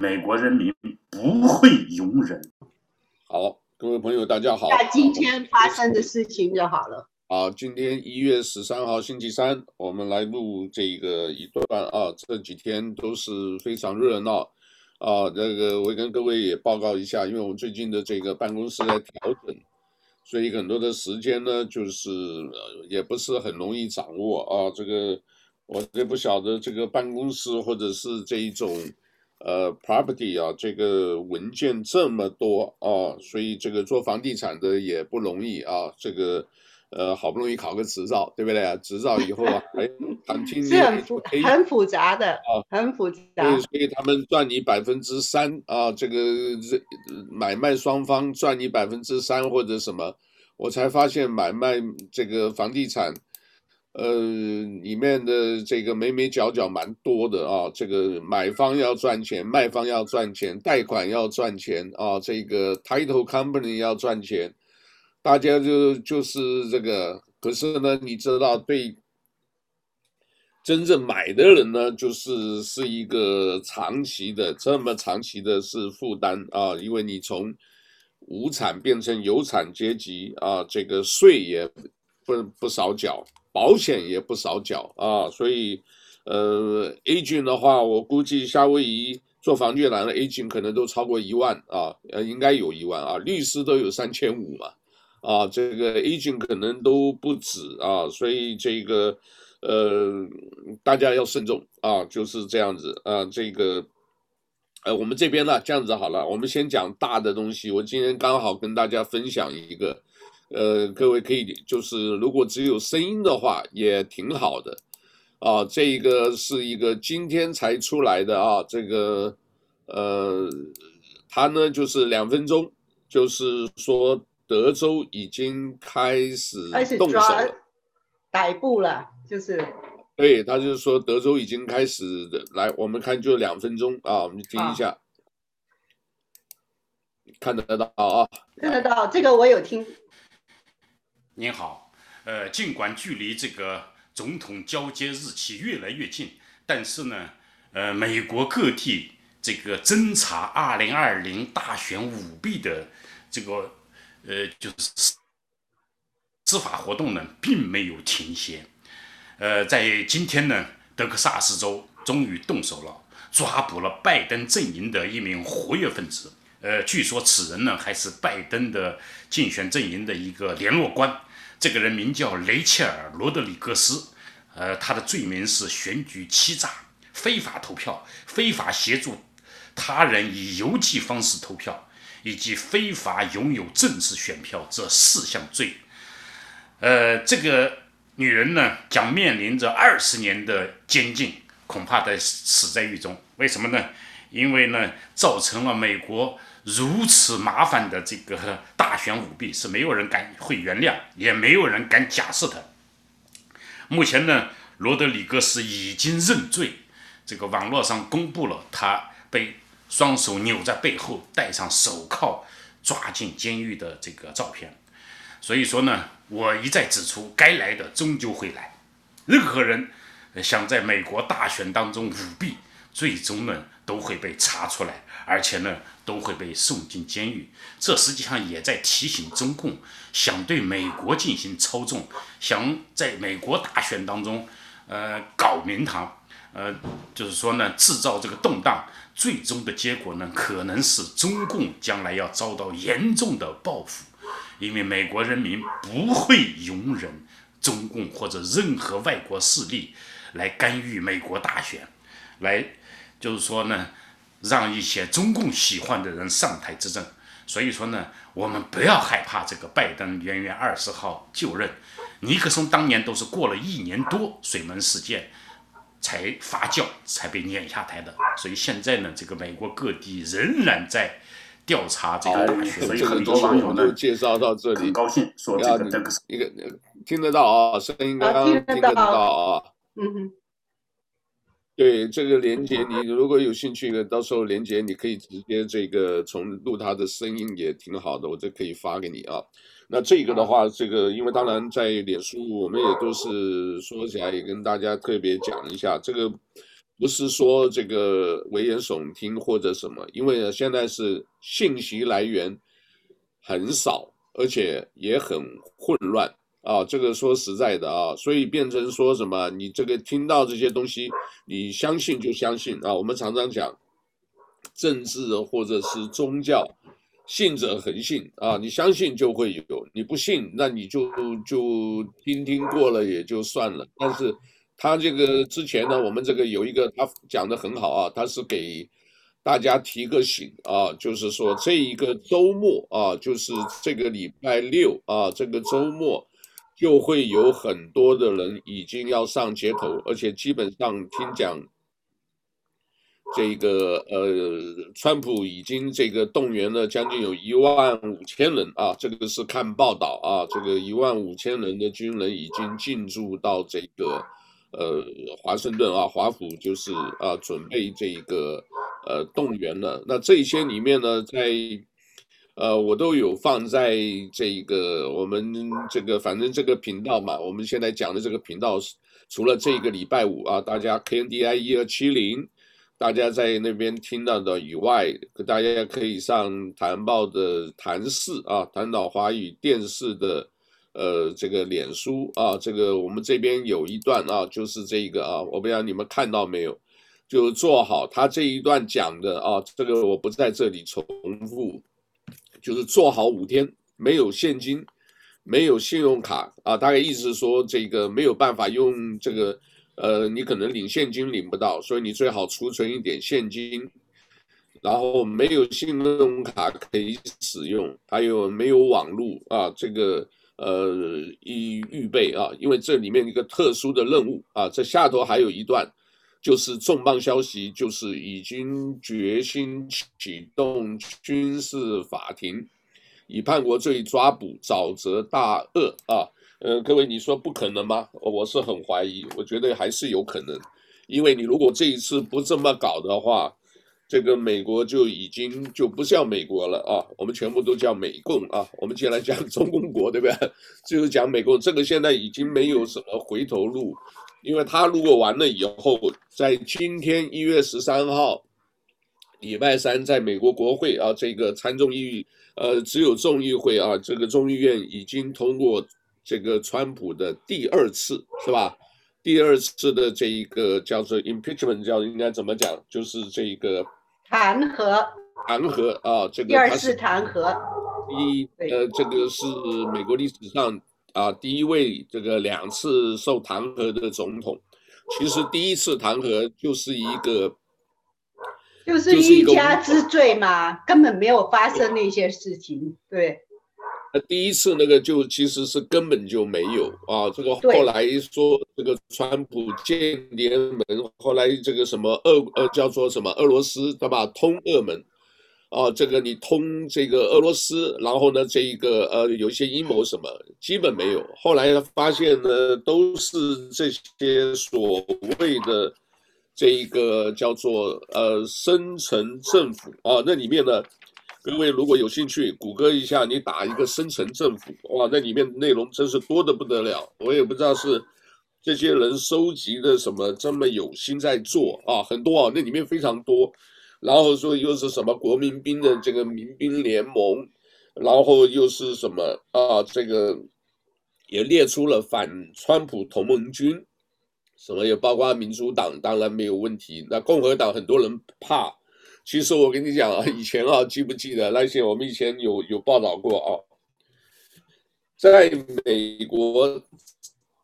美国人民不会容忍。好，各位朋友，大家好。那今天发生的事情就好了。好，今天一月十三号星期三，我们来录这个一段啊。这几天都是非常热闹啊。这个我跟各位也报告一下，因为我们最近的这个办公室在调整，所以很多的时间呢，就是也不是很容易掌握啊。这个我也不晓得这个办公室或者是这一种。呃，property 啊，这个文件这么多啊，所以这个做房地产的也不容易啊。这个呃，好不容易考个执照，对不对啊？执照以后啊，哎，很听是很复很复杂的啊，很复杂。对，所以他们赚你百分之三啊，这个这买卖双方赚你百分之三或者什么，我才发现买卖这个房地产。呃，里面的这个眉眉角角蛮多的啊，这个买方要赚钱，卖方要赚钱，贷款要赚钱啊，这个 title company 要赚钱，大家就就是这个。可是呢，你知道，对真正买的人呢，就是是一个长期的，这么长期的是负担啊，因为你从无产变成有产阶级啊，这个税也不不少缴。保险也不少缴啊，所以，呃，agent 的话，我估计夏威夷做房地产的 agent 可能都超过一万啊，呃，应该有一万啊，律师都有三千五嘛，啊，这个 agent 可能都不止啊，所以这个，呃，大家要慎重啊，就是这样子啊，这个，呃，我们这边呢，这样子好了，我们先讲大的东西，我今天刚好跟大家分享一个。呃，各位可以，就是如果只有声音的话，也挺好的，啊，这一个是一个今天才出来的啊，这个，呃，它呢就是两分钟，就是说德州已经开始动手了，逮捕了，就是，对，他就是说德州已经开始的，来，我们看就两分钟啊，我们听一下，啊、看得到啊，看得到，这个我有听。您好，呃，尽管距离这个总统交接日期越来越近，但是呢，呃，美国各地这个侦查2020大选舞弊的这个呃，就是司法活动呢，并没有停歇。呃，在今天呢，德克萨斯州终于动手了，抓捕了拜登阵营的一名活跃分子。呃，据说此人呢，还是拜登的竞选阵营的一个联络官。这个人名叫雷切尔·罗德里格斯，呃，他的罪名是选举欺诈、非法投票、非法协助他人以邮寄方式投票，以及非法拥有政治选票这四项罪。呃，这个女人呢，将面临着二十年的监禁，恐怕得死在狱中。为什么呢？因为呢，造成了美国。如此麻烦的这个大选舞弊是没有人敢会原谅，也没有人敢假释他。目前呢，罗德里格斯已经认罪，这个网络上公布了他被双手扭在背后、戴上手铐抓进监狱的这个照片。所以说呢，我一再指出，该来的终究会来。任何人想在美国大选当中舞弊，最终呢都会被查出来。而且呢，都会被送进监狱。这实际上也在提醒中共，想对美国进行操纵，想在美国大选当中，呃，搞名堂，呃，就是说呢，制造这个动荡。最终的结果呢，可能是中共将来要遭到严重的报复，因为美国人民不会容忍中共或者任何外国势力来干预美国大选，来，就是说呢。让一些中共喜欢的人上台执政，所以说呢，我们不要害怕这个拜登元月二十号就任。尼克松当年都是过了一年多水门事件才发酵，才被撵下台的。所以现在呢，这个美国各地仍然在调查这个大学。所以很多网友呢介绍到这里，很高兴说这个一个听得到啊，声音刚刚听得到啊，嗯哼。对这个连接，你如果有兴趣的，到时候连接你可以直接这个从录他的声音也挺好的，我这可以发给你啊。那这个的话，这个因为当然在脸书，我们也都是说起来也跟大家特别讲一下，这个不是说这个危言耸听或者什么，因为，现在是信息来源很少，而且也很混乱啊。这个说实在的啊，所以变成说什么，你这个听到这些东西，你相信就相信啊。我们常常讲，政治或者是宗教，信者恒信啊，你相信就会有，你不信，那你就就听听过了也就算了。但是。他这个之前呢，我们这个有一个他讲的很好啊，他是给大家提个醒啊，就是说这一个周末啊，就是这个礼拜六啊，这个周末就会有很多的人已经要上街头，而且基本上听讲，这个呃，川普已经这个动员了将近有一万五千人啊，这个是看报道啊，这个一万五千人的军人已经进驻到这个。呃，华盛顿啊，华府就是啊，准备这个呃动员了。那这些里面呢，在呃，我都有放在这个我们这个反正这个频道嘛，我们现在讲的这个频道是，除了这个礼拜五啊，大家 KNDI 一二七零，大家在那边听到的以外，大家可以上谈报的谈视啊，谈岛华语电视的。呃，这个脸书啊，这个我们这边有一段啊，就是这个啊，我不知道你们看到没有，就做好他这一段讲的啊，这个我不在这里重复，就是做好五天，没有现金，没有信用卡啊，大概意思是说这个没有办法用这个，呃，你可能领现金领不到，所以你最好储存一点现金，然后没有信用卡可以使用，还有没有网络啊，这个。呃，预预备啊，因为这里面一个特殊的任务啊，这下头还有一段，就是重磅消息，就是已经决心启动军事法庭，以叛国罪抓捕沼泽大鳄啊。呃，各位你说不可能吗？我是很怀疑，我觉得还是有可能，因为你如果这一次不这么搞的话。这个美国就已经就不叫美国了啊，我们全部都叫美共啊。我们接下来讲 中共国，对不对？就是讲美共，这个现在已经没有什么回头路，因为他如果完了以后，在今天一月十三号，礼拜三，在美国国会啊，这个参众议呃只有众议会啊，这个众议院已经通过这个川普的第二次，是吧？第二次的这一个叫做 impeachment，叫应该怎么讲？就是这一个。弹劾，弹劾啊，这个第二次弹劾，一呃，这个是美国历史上啊第一位这个两次受弹劾的总统。其实第一次弹劾就是一个，就是一家之罪嘛，根本没有发生那些事情，对。那第一次那个就其实是根本就没有啊，这个后来说这个川普间谍门，后来这个什么俄呃叫做什么俄罗斯对吧？通俄门，啊，这个你通这个俄罗斯，然后呢这一个呃有一些阴谋什么基本没有，后来发现呢都是这些所谓的这一个叫做呃深层政府啊，那里面呢。各位如果有兴趣，谷歌一下，你打一个“深层政府”，哇，那里面内容真是多得不得了。我也不知道是这些人收集的什么这么有心在做啊，很多啊，那里面非常多。然后说又是什么国民兵的这个民兵联盟，然后又是什么啊，这个也列出了反川普同盟军，什么也包括民主党，当然没有问题。那共和党很多人怕。其实我跟你讲啊，以前啊，记不记得那些我们以前有有报道过啊，在美国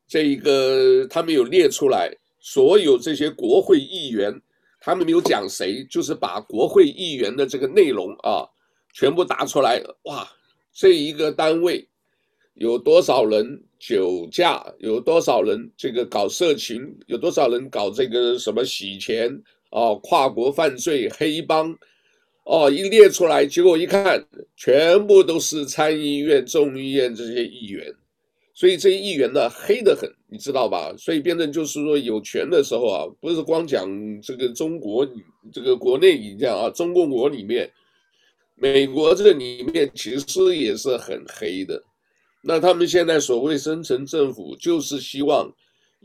这一个他们有列出来，所有这些国会议员，他们没有讲谁，就是把国会议员的这个内容啊，全部打出来。哇，这一个单位有多少人酒驾，有多少人这个搞色情，有多少人搞这个什么洗钱。哦，跨国犯罪、黑帮，哦，一列出来，结果一看，全部都是参议院、众议院这些议员，所以这些议员呢，黑得很，你知道吧？所以变成就是说，有权的时候啊，不是光讲这个中国，这个国内一样啊，中共国里面，美国这里面其实也是很黑的。那他们现在所谓深层政府，就是希望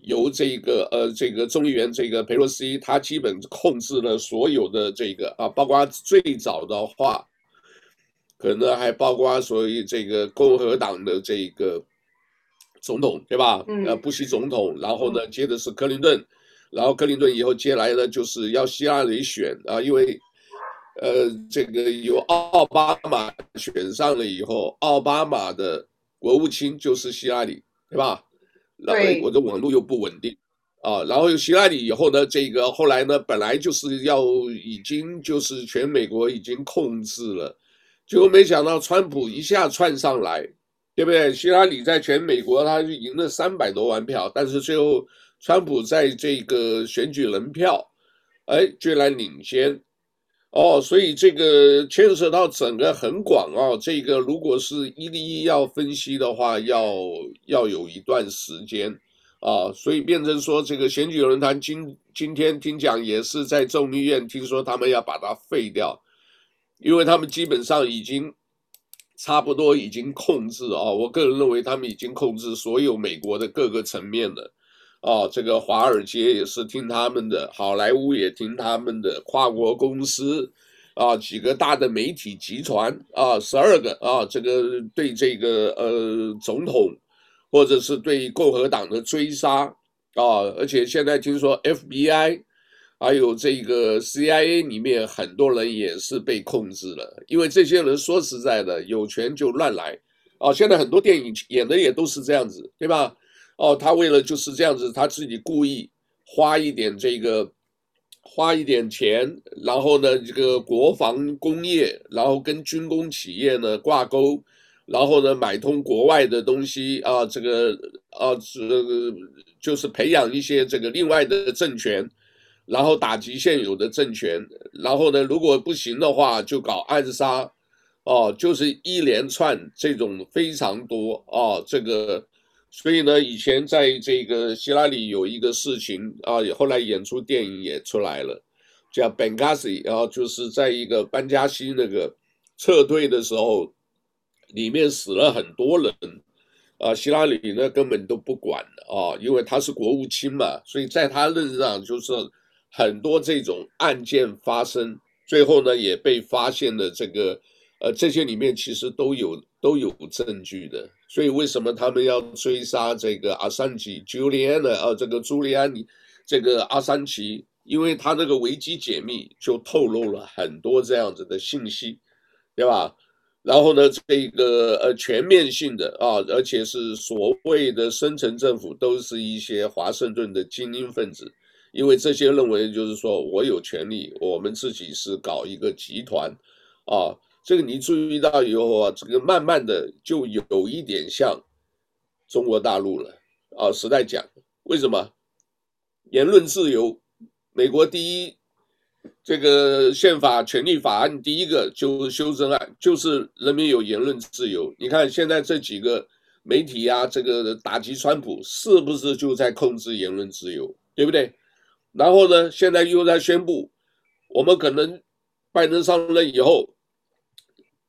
由这个呃这个众议员这个裴洛西，他基本控制了所有的这个啊，包括最早的话，可能还包括所谓这个共和党的这个总统，对吧？嗯。呃，布希总统，然后呢，接的是克林顿，然后克林顿以后接下来呢，就是要希拉里选啊，因为呃，这个由奥巴马选上了以后，奥巴马的国务卿就是希拉里，对吧？然后我的网络又不稳定啊，然后又希拉里以后呢，这个后来呢，本来就是要已经就是全美国已经控制了，结果没想到川普一下窜上来，对不对？希拉里在全美国他就赢了三百多万票，但是最后川普在这个选举人票，哎，居然领先。哦，所以这个牵涉到整个很广啊，这个如果是一对一要分析的话，要要有一段时间啊，所以变成说这个选举论坛今今天听讲也是在众议院，听说他们要把它废掉，因为他们基本上已经差不多已经控制啊，我个人认为他们已经控制所有美国的各个层面了。啊，这个华尔街也是听他们的，好莱坞也听他们的，跨国公司，啊，几个大的媒体集团，啊，十二个啊，这个对这个呃总统，或者是对共和党的追杀，啊，而且现在听说 FBI，还有这个 CIA 里面很多人也是被控制了，因为这些人说实在的，有权就乱来，啊，现在很多电影演的也都是这样子，对吧？哦，他为了就是这样子，他自己故意花一点这个，花一点钱，然后呢，这个国防工业，然后跟军工企业呢挂钩，然后呢买通国外的东西啊，这个啊，这个就是培养一些这个另外的政权，然后打击现有的政权，然后呢，如果不行的话，就搞暗杀，哦，就是一连串这种非常多哦，这个。所以呢，以前在这个希拉里有一个事情啊，后来演出电影也出来了，叫 Benghazi，然后就是在一个班加西那个撤退的时候，里面死了很多人，啊，希拉里呢根本都不管啊，因为他是国务卿嘛，所以在他任上就是很多这种案件发生，最后呢也被发现了这个，呃，这些里面其实都有都有证据的。所以为什么他们要追杀这个阿桑奇、朱利安呢？啊，这个朱利安尼，这个阿桑奇，因为他那个维基解密就透露了很多这样子的信息，对吧？然后呢，这个呃全面性的啊，而且是所谓的深层政府都是一些华盛顿的精英分子，因为这些认为就是说我有权利，我们自己是搞一个集团啊。这个你注意到以后啊，这个慢慢的就有一点像中国大陆了啊。实在讲，为什么？言论自由，美国第一这个宪法权利法案第一个就修正案，就是人民有言论自由。你看现在这几个媒体啊，这个打击川普，是不是就在控制言论自由？对不对？然后呢，现在又在宣布，我们可能拜登上任以后。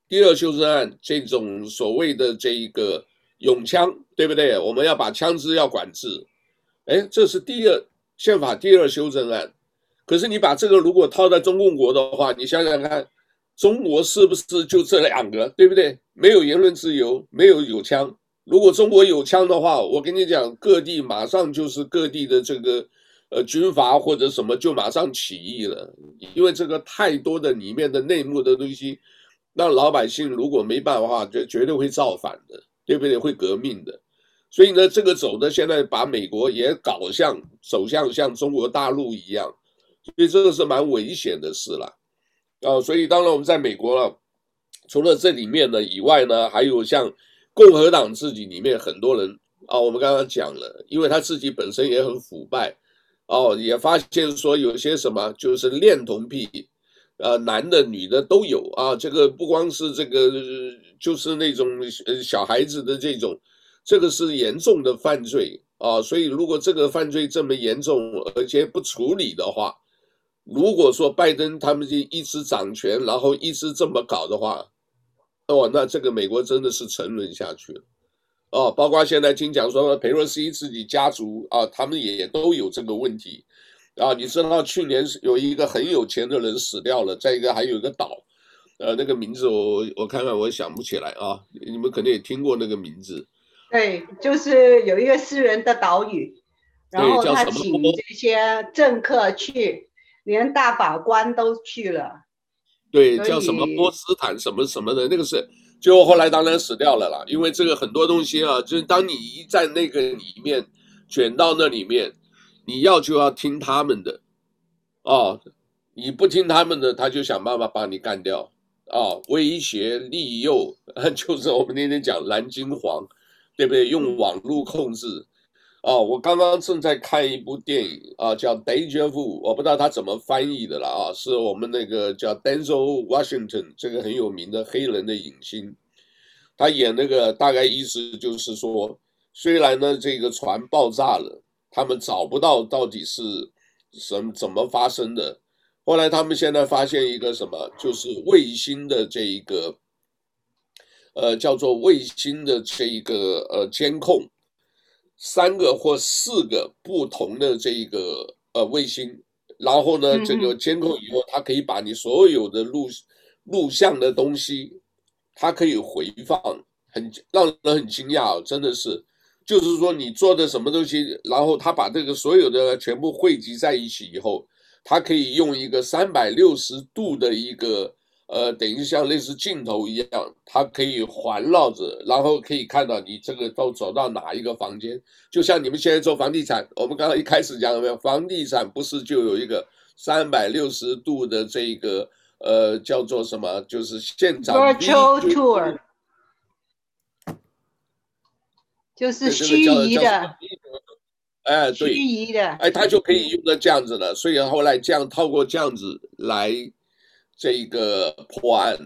第二修正案，这种所谓的这一个永枪，对不对？我们要把枪支要管制，哎，这是第二宪法第二修正案。可是你把这个如果套在中共国的话，你想想看，中国是不是就这两个，对不对？没有言论自由，没有有枪。如果中国有枪的话，我跟你讲，各地马上就是各地的这个呃军阀或者什么就马上起义了，因为这个太多的里面的内幕的东西。那老百姓如果没办法，就绝对会造反的，对不对？会革命的。所以呢，这个走的现在把美国也搞像走向像中国大陆一样，所以这个是蛮危险的事了。啊，所以当然我们在美国了，除了这里面呢以外呢，还有像共和党自己里面很多人啊，我们刚刚讲了，因为他自己本身也很腐败，哦，也发现说有些什么就是恋童癖。呃，男的、女的都有啊，这个不光是这个，就是那种呃小孩子的这种，这个是严重的犯罪啊。所以如果这个犯罪这么严重，而且不处理的话，如果说拜登他们就一直掌权，然后一直这么搞的话，哦，那这个美国真的是沉沦下去了哦，包括现在听讲说裴洛西自己家族啊，他们也都有这个问题。啊，你知道去年有一个很有钱的人死掉了，再一个还有一个岛，呃，那个名字我我看看，我想不起来啊。你们可能也听过那个名字。对，就是有一个私人的岛屿，然后他请这些政客去，连大法官都去了。对，叫什么波斯坦什么什么的，那个是，就后来当然死掉了啦。因为这个很多东西啊，就是当你一在那个里面卷到那里面。你要就要听他们的，啊，你不听他们的，他就想办法把你干掉，啊，威胁利诱，就是我们那天讲蓝金黄，对不对？用网络控制，啊，我刚刚正在看一部电影啊，叫《Deja Vu》，我不知道他怎么翻译的了啊，是我们那个叫 Denzel Washington 这个很有名的黑人的影星，他演那个大概意思就是说，虽然呢这个船爆炸了。他们找不到到底是什么怎么发生的，后来他们现在发现一个什么，就是卫星的这一个，呃，叫做卫星的这一个呃监控，三个或四个不同的这一个呃卫星，然后呢，这个监控以后，它可以把你所有的录录像的东西，它可以回放，很让人很惊讶，哦真的是。就是说，你做的什么东西，然后它把这个所有的全部汇集在一起以后，它可以用一个三百六十度的一个呃，等于像类似镜头一样，它可以环绕着，然后可以看到你这个都走到哪一个房间。就像你们现在做房地产，我们刚刚一开始讲了没有？房地产不是就有一个三百六十度的这个呃，叫做什么？就是现场 virtual tour。就是虚拟的，哎，对，虚拟的，哎，他就可以用到这样子了。所以后来这样透过这样子来这一个破案，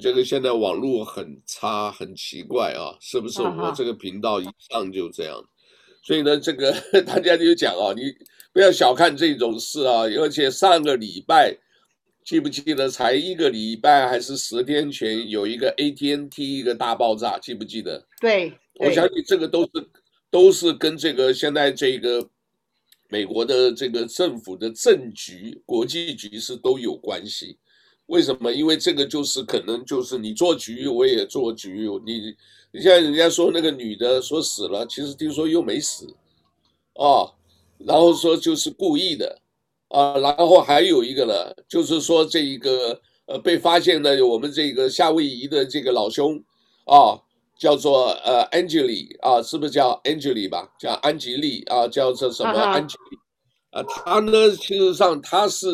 这个现在网络很差，很奇怪啊，是不是？我这个频道一上就这样，所以呢，这个 大家就讲啊，你不要小看这种事啊，而且上个礼拜记不记得才一个礼拜还是十天前有一个 AT&T 一个大爆炸，记不记得？对。我相信这个都是都是跟这个现在这个美国的这个政府的政局、国际局势都有关系。为什么？因为这个就是可能就是你做局，我也做局。你你像人家说那个女的说死了，其实听说又没死，啊，然后说就是故意的，啊，然后还有一个呢，就是说这一个呃被发现的我们这个夏威夷的这个老兄，啊。叫做呃 a n g e l i 啊，是不是叫 a n g e l i 吧？叫安吉丽啊，叫做什么安吉丽？啊，他呢，其实上他是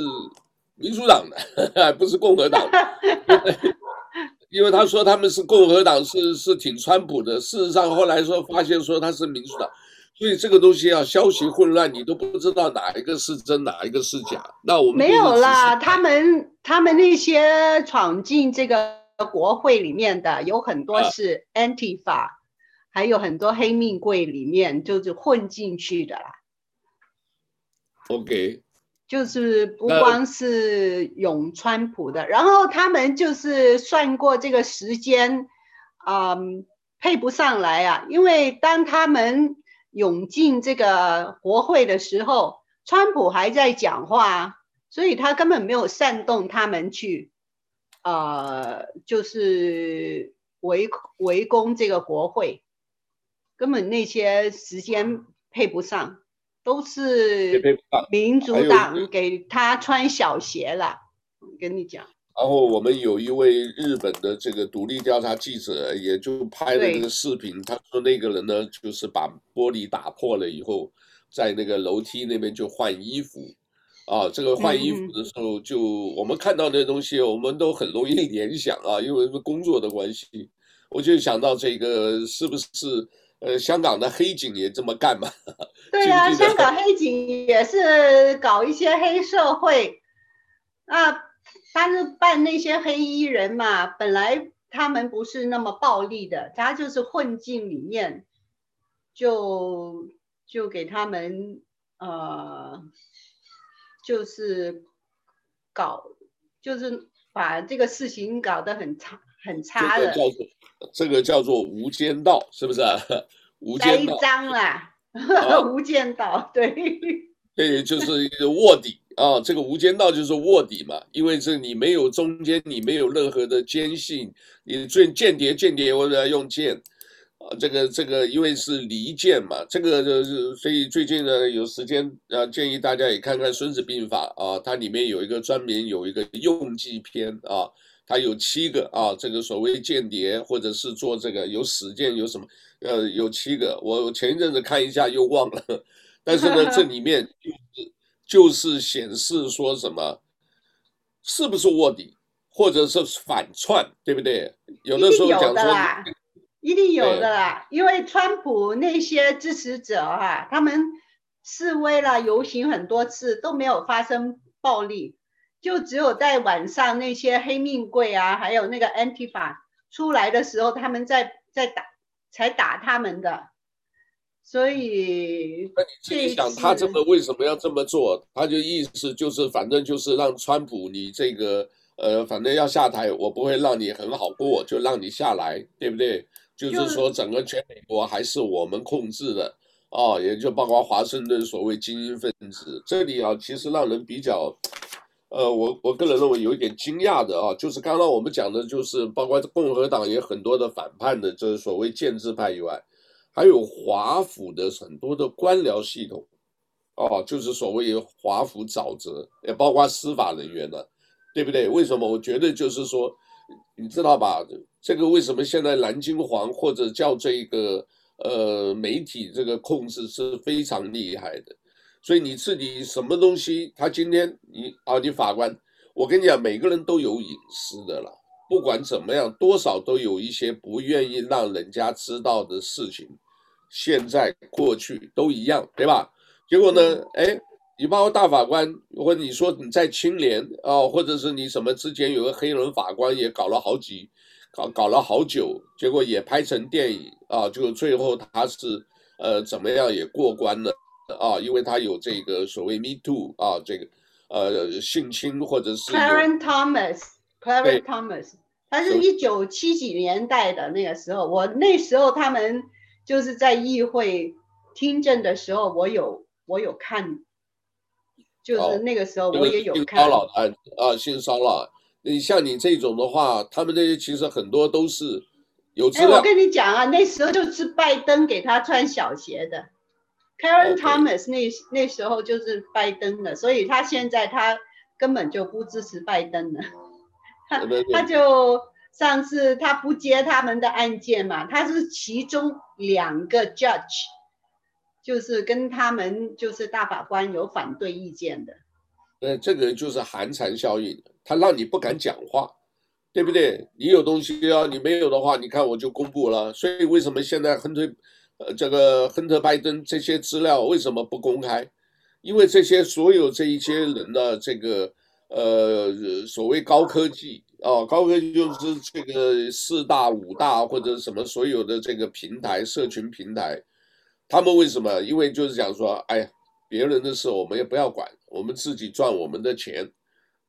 民主党的，不是共和党的，因为他说他们是共和党，是是挺川普的。事实上后来说发现说他是民主党，所以这个东西啊，消息混乱，你都不知道哪一个是真，哪一个是假。那我们没有啦，他们他们那些闯进这个。国会里面的有很多是 Antifa，啊，还有很多黑命贵里面就是混进去的啦。OK，就是不光是永川普的，然后他们就是算过这个时间，嗯，配不上来啊，因为当他们涌进这个国会的时候，川普还在讲话，所以他根本没有煽动他们去。呃，就是围围攻这个国会，根本那些时间配不上，都是民主党给他穿小鞋了。我跟你讲。然后我们有一位日本的这个独立调查记者，也就拍了那个视频，他说那个人呢，就是把玻璃打破了以后，在那个楼梯那边就换衣服。啊，这个换衣服的时候，就我们看到那东西，我们都很容易 联想啊，因为是工作的关系，我就想到这个是不是呃香港的黑警也这么干嘛？对呀、啊，香港黑警也是搞一些黑社会，啊，他是扮那些黑衣人嘛，本来他们不是那么暴力的，他就是混进里面，就就给他们呃。就是搞，就是把这个事情搞得很差很差的。这个叫做这个叫做无间道，是不是？无间道。栽赃啦，无间道，对。对，就是一个卧底啊，这个无间道就是卧底嘛，因为这你没有中间，你没有任何的奸细，你最间谍间谍我要用间。啊，这个这个因为是离间嘛，这个就是所以最近呢有时间啊，建议大家也看看《孙子兵法》啊，它里面有一个专门有一个用计篇啊，它有七个啊，这个所谓间谍或者是做这个有史见有什么呃有七个，我前一阵子看一下又忘了，但是呢这里面就是就是显示说什么是不是卧底或者是反串，对不对？有的时候讲说。一定有的啦，因为川普那些支持者哈、啊，他们示威了、游行很多次都没有发生暴力，就只有在晚上那些黑命贵啊，还有那个 Antifa 出来的时候，他们在在打，才打他们的。所以，那你自己想，他这么为什么要这么做？他就意思就是，反正就是让川普你这个呃，反正要下台，我不会让你很好过，就让你下来，对不对？就是说，整个全美国还是我们控制的啊，也就包括华盛顿所谓精英分子。这里啊，其实让人比较，呃，我我个人认为有一点惊讶的啊，就是刚刚我们讲的，就是包括共和党也很多的反叛的，就是所谓建制派以外，还有华府的很多的官僚系统，哦，就是所谓华府沼泽，也包括司法人员呢，对不对？为什么？我觉得就是说。你知道吧？这个为什么现在蓝金黄或者叫这个呃媒体这个控制是非常厉害的？所以你自己什么东西，他今天你啊，你法官，我跟你讲，每个人都有隐私的了，不管怎么样，多少都有一些不愿意让人家知道的事情，现在过去都一样，对吧？结果呢，哎。你包括大法官，或者你说你在清廉啊，或者是你什么之前有个黑人法官也搞了好几，搞搞了好久，结果也拍成电影啊，就最后他是呃怎么样也过关了啊，因为他有这个所谓 Me Too 啊，这个呃性侵或者是 Clarence Thomas，Clarence Thomas，他是一九七几年代的那个时候，我那时候他们就是在议会听证的时候，我有我有看。就是那个时候，我也有看。性骚扰案啊，性骚扰。你像你这种的话，他们这些其实很多都是有资料。哎，我跟你讲啊，那时候就是拜登给他穿小鞋的，Karen Thomas 那那时候就是拜登的，所以他现在他根本就不支持拜登了。他他就上次他不接他们的案件嘛，他是其中两个 judge。就是跟他们就是大法官有反对意见的，呃，这个就是寒蝉效应，他让你不敢讲话，对不对？你有东西啊，你没有的话，你看我就公布了。所以为什么现在亨特，呃，这个亨特拜登这些资料为什么不公开？因为这些所有这一些人的这个呃所谓高科技啊，高科技就是这个四大五大或者什么所有的这个平台，社群平台。他们为什么？因为就是讲说，哎呀，别人的事我们也不要管，我们自己赚我们的钱，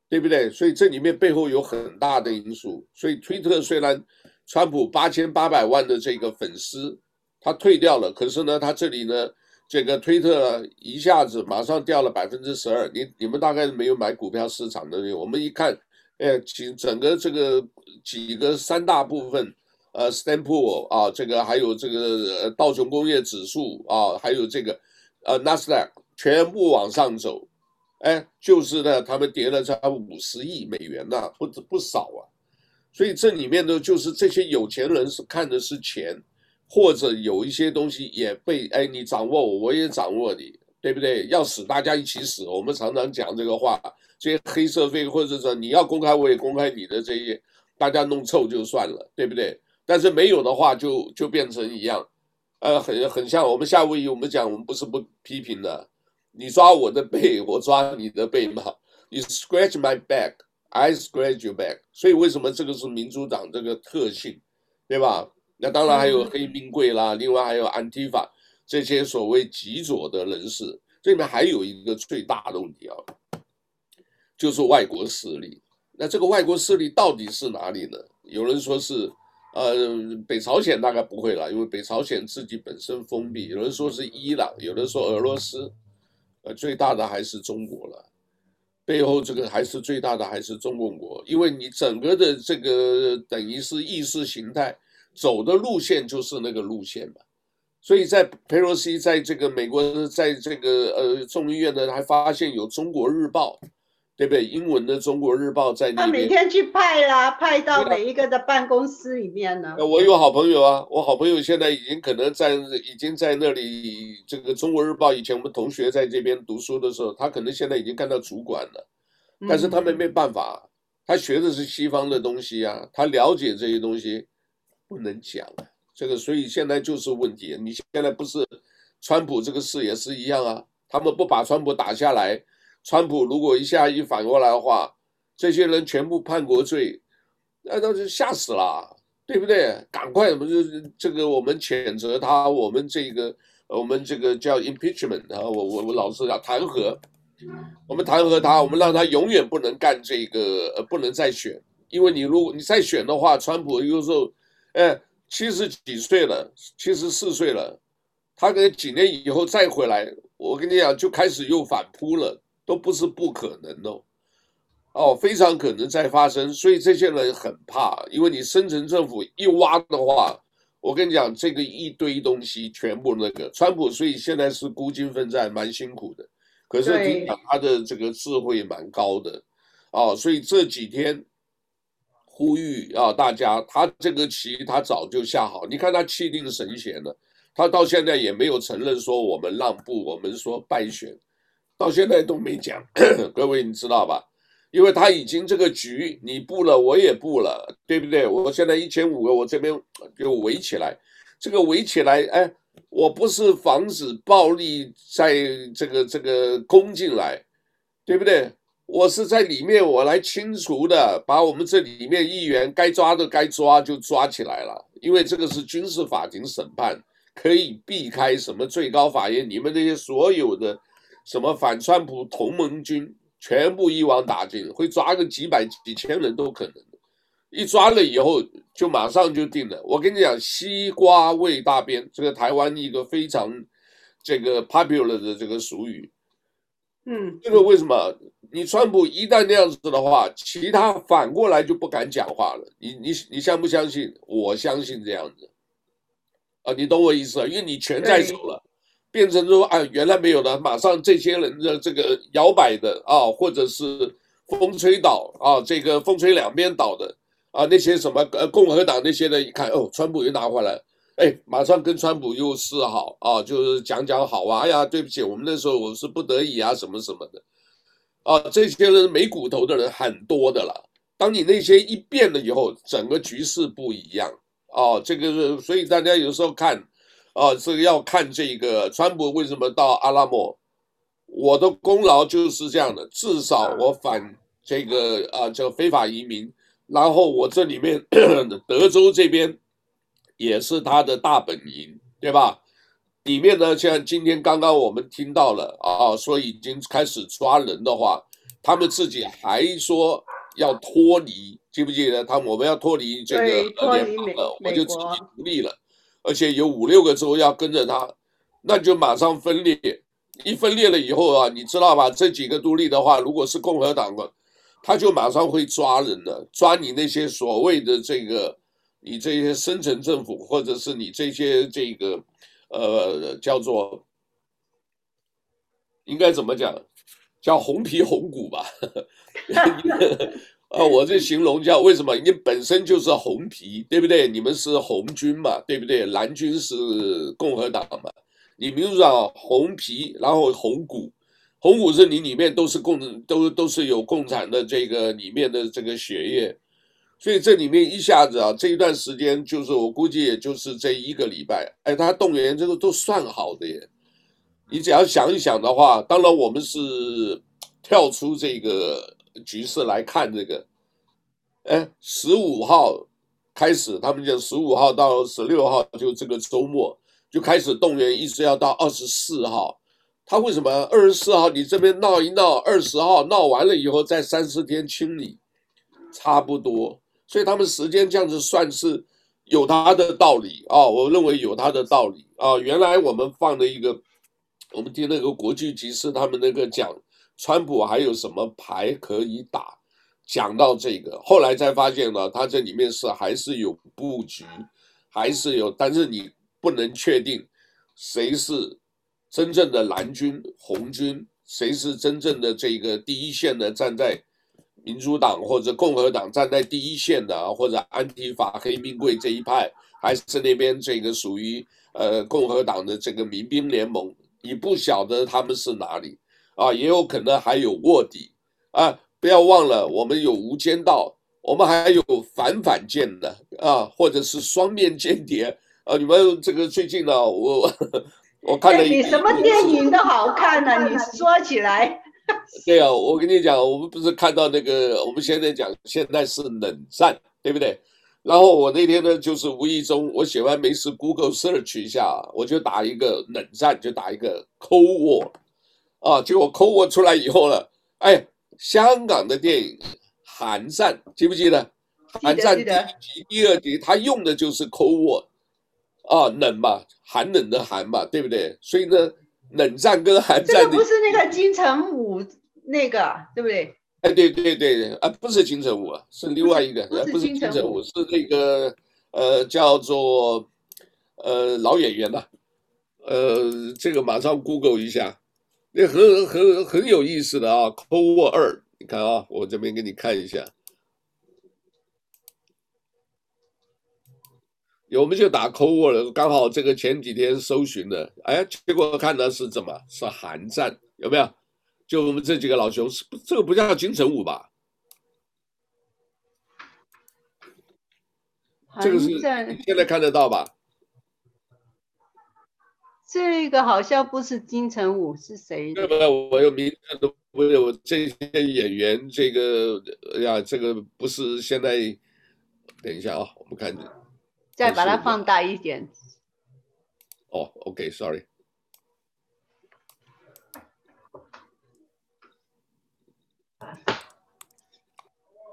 对不对？所以这里面背后有很大的因素。所以推特虽然川普八千八百万的这个粉丝他退掉了，可是呢，他这里呢，这个推特一下子马上掉了百分之十二。你你们大概是没有买股票市场的，我们一看，哎，其整个这个几个三大部分。呃，Standard Poor 啊，这个还有这个呃道琼工业指数啊，还有这个呃纳斯达克全部往上走，哎，就是呢，他们跌了差不多五十亿美元呐、啊，不不少啊。所以这里面呢，就是这些有钱人是看的是钱，或者有一些东西也被哎你掌握我，我也掌握你，对不对？要死大家一起死，我们常常讲这个话。这些黑社会或者说你要公开，我也公开你的这些，大家弄臭就算了，对不对？但是没有的话就，就就变成一样，呃，很很像我们夏威夷，我们讲我们不是不批评的，你抓我的背，我抓你的背嘛，你 scratch my back，I scratch your back，所以为什么这个是民主党这个特性，对吧？那当然还有黑命贵啦，另外还有安提法这些所谓极左的人士，这里面还有一个最大的问题啊，就是外国势力。那这个外国势力到底是哪里呢？有人说是，呃，北朝鲜大概不会了，因为北朝鲜自己本身封闭。有人说是伊朗，有人说俄罗斯，呃，最大的还是中国了。背后这个还是最大的还是中共国，因为你整个的这个等于是意识形态走的路线就是那个路线嘛。所以在佩洛西在这个美国，在这个呃众议院呢，还发现有《中国日报》，对不对？英文的《中国日报》在里面。他每天去派啦，派到每一个的办公室里面呢。我有好朋友啊，我好朋友现在已经可能在，已经在那里。这个《中国日报》以前我们同学在这边读书的时候，他可能现在已经干到主管了，但是他们没办法，他学的是西方的东西啊，他了解这些东西，不能讲啊。这个，所以现在就是问题。你现在不是川普这个事也是一样啊？他们不把川普打下来，川普如果一下一反过来的话，这些人全部叛国罪，那都是吓死了，对不对？赶快，不是这个我们谴责他，我们这个我们这个叫 impeachment 啊，我我我老是要弹劾，我们弹劾他，我们让他永远不能干这个，呃，不能再选，因为你如果你再选的话，川普有时候，哎。七十几岁了，七十四岁了，他可能几年以后再回来，我跟你讲，就开始又反扑了，都不是不可能哦，哦，非常可能再发生，所以这些人很怕，因为你深层政府一挖的话，我跟你讲，这个一堆东西全部那个川普，所以现在是孤军奋战，蛮辛苦的，可是听讲他的这个智慧蛮高的，哦，所以这几天。呼吁啊，大家，他这个棋他早就下好，你看他气定神闲了，他到现在也没有承认说我们让步，我们说败选，到现在都没讲，各位你知道吧？因为他已经这个局你布了，我也布了，对不对？我现在一千五个，我这边就围起来，这个围起来，哎，我不是防止暴力在这个这个攻进来，对不对？我是在里面，我来清除的，把我们这里面议员该抓的该抓就抓起来了，因为这个是军事法庭审判，可以避开什么最高法院，你们那些所有的什么反川普同盟军全部一网打尽，会抓个几百几千人都可能，一抓了以后就马上就定了。我跟你讲，西瓜味大便，这个台湾一个非常这个 popular 的这个俗语。嗯，这个为什么？你川普一旦那样子的话，其他反过来就不敢讲话了。你你你相不相信？我相信这样子。啊，你懂我意思啊？因为你全在手了，变成说啊，原来没有了，马上这些人的这个摇摆的啊，或者是风吹倒啊，这个风吹两边倒的啊，那些什么呃共和党那些人一看哦，川普又拿回来。哎，马上跟川普又示好啊，就是讲讲好啊。哎呀，对不起，我们那时候我是不得已啊，什么什么的，啊，这些人没骨头的人很多的了。当你那些一变了以后，整个局势不一样啊。这个是，所以大家有时候看，啊，这个要看这个川普为什么到阿拉莫，我的功劳就是这样的，至少我反这个啊叫非法移民，然后我这里面德州这边。也是他的大本营，对吧？里面呢，像今天刚刚我们听到了啊，说已经开始抓人的话，他们自己还说要脱离，记不记得？他们我们要脱离这个联邦了，我就自己独立了，而且有五六个州要跟着他，那就马上分裂。一分裂了以后啊，你知道吧？这几个独立的话，如果是共和党的，他就马上会抓人了，抓你那些所谓的这个。你这些深层政府，或者是你这些这个，呃，叫做应该怎么讲？叫红皮红骨吧？啊，我这形容叫为什么？你本身就是红皮，对不对？你们是红军嘛，对不对？蓝军是共和党嘛？你民主党，红皮，然后红骨，红骨是你里面都是共，都都是有共产的这个里面的这个血液。所以这里面一下子啊，这一段时间就是我估计也就是这一个礼拜，哎，他动员这个都算好的耶。你只要想一想的话，当然我们是跳出这个局势来看这个，哎，十五号开始，他们讲十五号到十六号就这个周末就开始动员，一直要到二十四号。他为什么二十四号你这边闹一闹，二十号闹完了以后再三四天清理，差不多。所以他们时间这样子算是有他的道理啊，我认为有他的道理啊。原来我们放了一个，我们听那个国际局势，他们那个讲川普还有什么牌可以打，讲到这个，后来才发现呢，他这里面是还是有布局，还是有，但是你不能确定谁是真正的蓝军、红军，谁是真正的这个第一线的站在。民主党或者共和党站在第一线的，或者安提法黑命贵这一派，还是那边这个属于呃共和党的这个民兵联盟，你不晓得他们是哪里啊？也有可能还有卧底啊！不要忘了，我们有无间道，我们还有反反间的啊，或者是双面间谍啊！你们这个最近呢，我我看了一，你什么电影都好看呢、啊，你说起来。对啊，我跟你讲，我们不是看到那个，我们现在讲现在是冷战，对不对？然后我那天呢，就是无意中我写完没事，Google search 一下，我就打一个冷战，就打一个 Cold War，啊，结果 Cold 出来以后了，哎，香港的电影寒战，记不记得？寒战第一集、第二集，他用的就是 Cold War，啊，冷嘛，寒冷的寒嘛，对不对？所以呢。冷战跟寒战，这个不是那个金城武那个，对不对？哎，对对对，啊，不是金城武啊，是另外一个，不是，不是金城武，是那个呃，叫做呃老演员了、啊，呃，这个马上 Google 一下，那很很很有意思的啊，Cold War 二，你看啊，我这边给你看一下。有，我们就打 Cold War 了，刚好这个前几天搜寻的，哎，结果看的是怎么？是韩战，有没有？就我们这几个老兄，是不？这个不叫金城武吧？这个是现在看得到吧？这个好像不是金城武，是谁？对不对？我有名字都不有这些演员，这个哎呀，这个不是现在。等一下啊，我们看。再把它放大一点。哦，OK，Sorry。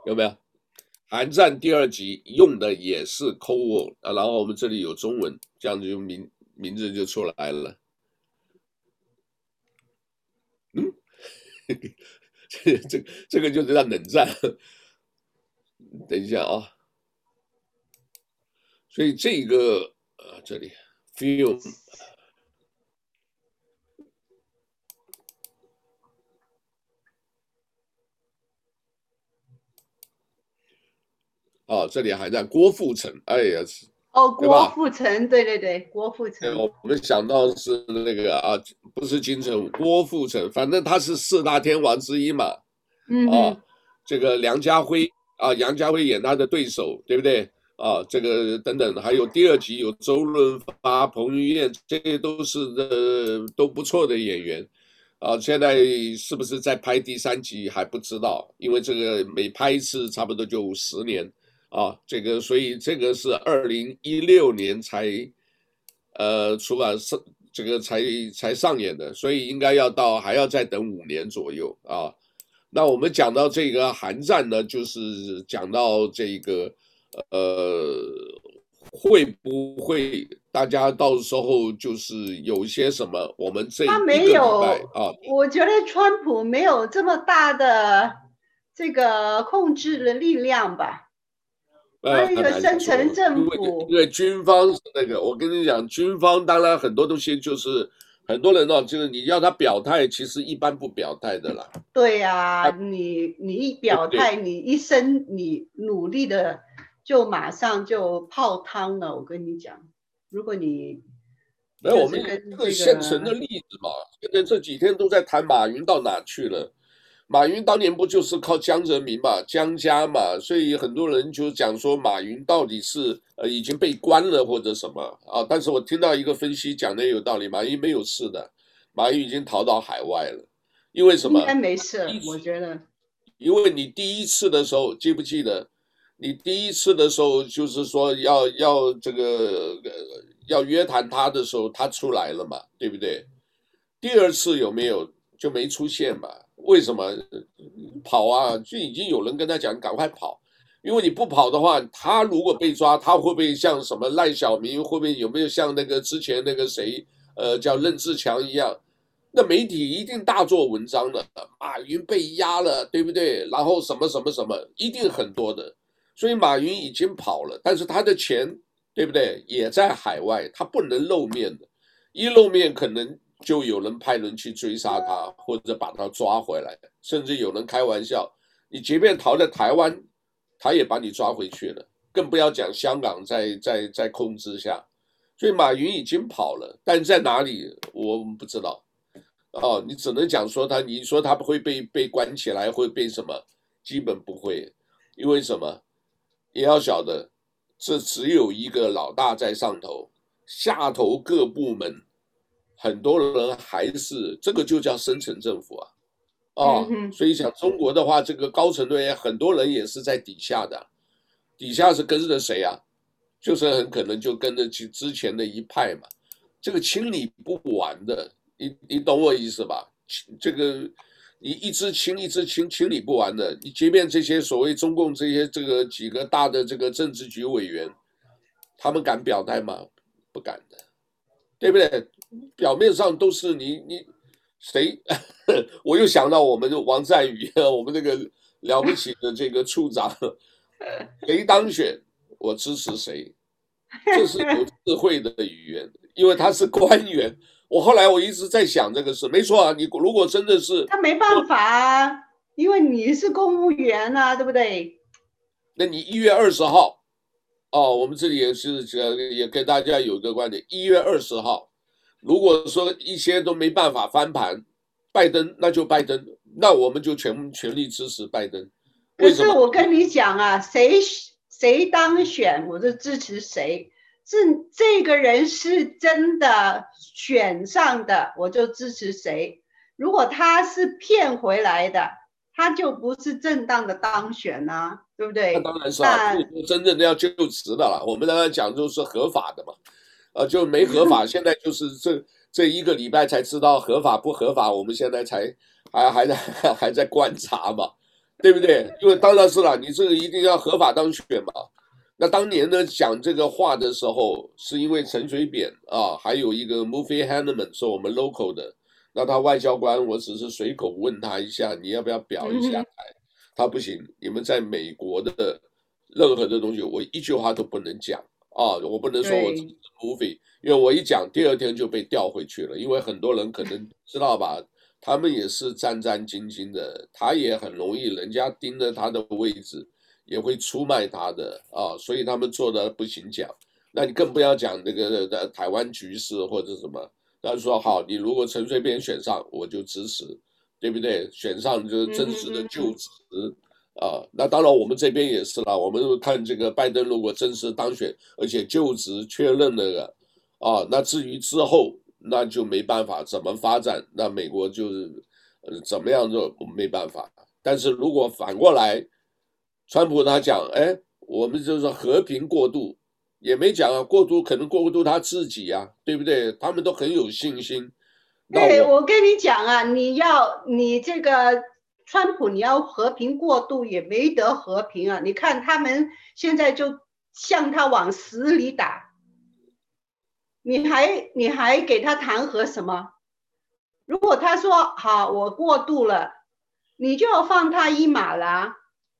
有没有？寒战第二集用的也是 War 啊，然后我们这里有中文，这样子就名名字就出来了。嗯，这这这个就是叫冷战。等一下啊。所以这个呃，这里 film 哦，这里还在郭富城，哎呀，哦，郭富城，对对对，郭富城，我们想到是那个啊，不是金城武，郭富城，反正他是四大天王之一嘛，嗯，啊，这个梁家辉啊，杨家辉演他的对手，对不对？啊，这个等等，还有第二集有周润发、彭于晏，这些都是呃都不错的演员，啊，现在是不是在拍第三集还不知道，因为这个每拍一次差不多就十年，啊，这个所以这个是二零一六年才，呃，出版上这个才才上演的，所以应该要到还要再等五年左右啊。那我们讲到这个韩战呢，就是讲到这个。呃，会不会大家到时候就是有些什么？我们这一个礼拜啊，我觉得川普没有这么大的这个控制的力量吧？呃，一个深层政府，因为，军方是那个，我跟你讲，军方当然很多东西就是。很多人哦，就是你要他表态，其实一般不表态的啦。对呀、啊，你你一表态，你一生你努力的就马上就泡汤了。我跟你讲，如果你没有我们一个现成的例子嘛，现在这几天都在谈马云到哪去了。马云当年不就是靠江泽民嘛，江家嘛，所以很多人就讲说马云到底是呃已经被关了或者什么啊？但是我听到一个分析讲的也有道理，马云没有事的，马云已经逃到海外了，因为什么？应该没事，我觉得。因为你第一次的时候记不记得？你第一次的时候就是说要要这个呃要约谈他的时候，他出来了嘛，对不对？第二次有没有就没出现嘛？为什么跑啊？就已经有人跟他讲，赶快跑。因为你不跑的话，他如果被抓，他会不会像什么赖小民，会不会有没有像那个之前那个谁，呃，叫任志强一样？那媒体一定大做文章的，马云被压了，对不对？然后什么什么什么，一定很多的。所以马云已经跑了，但是他的钱，对不对？也在海外，他不能露面的，一露面可能就有人派人去追杀他，或者把他抓回来，甚至有人开玩笑，你即便逃在台湾，他也把你抓回去了，更不要讲香港在在在控制下。所以马云已经跑了，但在哪里我们不知道。哦，你只能讲说他，你说他不会被被关起来，会被什么？基本不会，因为什么？也要晓得，这只有一个老大在上头，下头各部门很多人还是这个就叫深层政府啊，哦，所以讲中国的话，这个高层人员很多人也是在底下的，底下是跟着谁啊？就是很可能就跟着去之前的一派嘛，这个清理不完的。你你懂我意思吧？这个你一支清一支清清理不完的。你即便这些所谓中共这些这个几个大的这个政治局委员，他们敢表态吗？不敢的，对不对？表面上都是你你谁？我又想到我们的王在宇，我们那个了不起的这个处长，谁当选我支持谁，这是有智慧的语言，因为他是官员。我后来我一直在想这个事，没错啊，你如果真的是他没办法啊，因为你是公务员呐、啊，对不对？那你一月二十号，哦，我们这里也是这也跟大家有个观点，一月二十号，如果说一些都没办法翻盘，拜登那就拜登，那我们就全全力支持拜登。可是我跟你讲啊，谁谁当选，我就支持谁。是这个人是真的选上的，我就支持谁。如果他是骗回来的，他就不是正当的当选啊，对不对？那当然是啊，真正的要就职的了。我们刚才讲就是合法的嘛，呃，就没合法。现在就是这这一个礼拜才知道合法不合法，我们现在才还还在还在观察嘛，对不对？因为当然是了，你这个一定要合法当选嘛。那当年呢，讲这个话的时候，是因为陈水扁啊，还有一个 Mufi Hannemann 是我们 local 的，那他外交官，我只是随口问他一下，你要不要表一下态？他不行，你们在美国的任何的东西，我一句话都不能讲啊，我不能说我支持 Mufi，因为我一讲，第二天就被调回去了，因为很多人可能 知道吧，他们也是战战兢兢的，他也很容易人家盯着他的位置。也会出卖他的啊，所以他们做的不行讲，那你更不要讲那个的台湾局势或者什么。他说好，你如果陈水扁选上，我就支持，对不对？选上就是真实的就职啊。那当然我们这边也是了，我们看这个拜登如果真实当选，而且就职确认那个啊，那至于之后那就没办法怎么发展，那美国就是呃怎么样就没办法。但是如果反过来，川普他讲，哎，我们就是和平过渡，也没讲啊，过渡可能过渡他自己呀、啊，对不对？他们都很有信心。对，我跟你讲啊，你要你这个川普，你要和平过渡也没得和平啊！你看他们现在就向他往死里打，你还你还给他弹劾什么？如果他说好，我过渡了，你就要放他一马啦。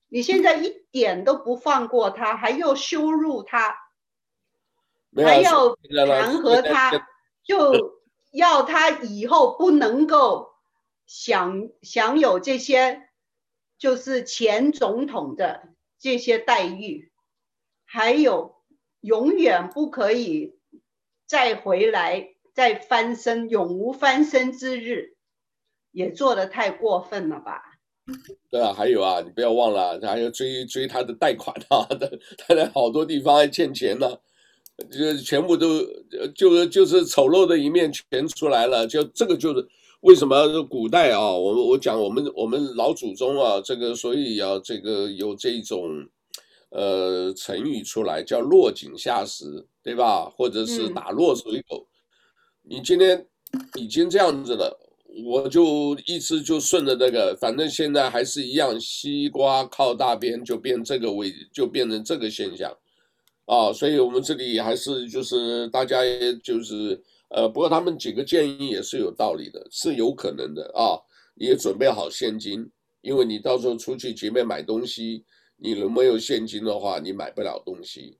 你现在一点都不放过他，还要羞辱他，还要弹劾他，就要他以后不能够享享有这些，就是前总统的这些待遇，还有永远不可以再回来再翻身，永无翻身之日，也做得太过分了吧？对啊，还有啊，你不要忘了，他还要追追他的贷款啊，他他在好多地方还欠钱呢，就全部都就就是丑陋的一面全出来了。就这个就是为什么古代啊，我我讲我们我们老祖宗啊，这个所以要这个有这种呃成语出来，叫落井下石，对吧？或者是打落水狗。嗯、你今天已经这样子了。我就一直就顺着那个，反正现在还是一样，西瓜靠大边就变这个位，就变成这个现象，啊，所以我们这里还是就是大家也就是呃，不过他们几个建议也是有道理的，是有可能的啊，你也准备好现金，因为你到时候出去街面买东西，你如果没有现金的话，你买不了东西，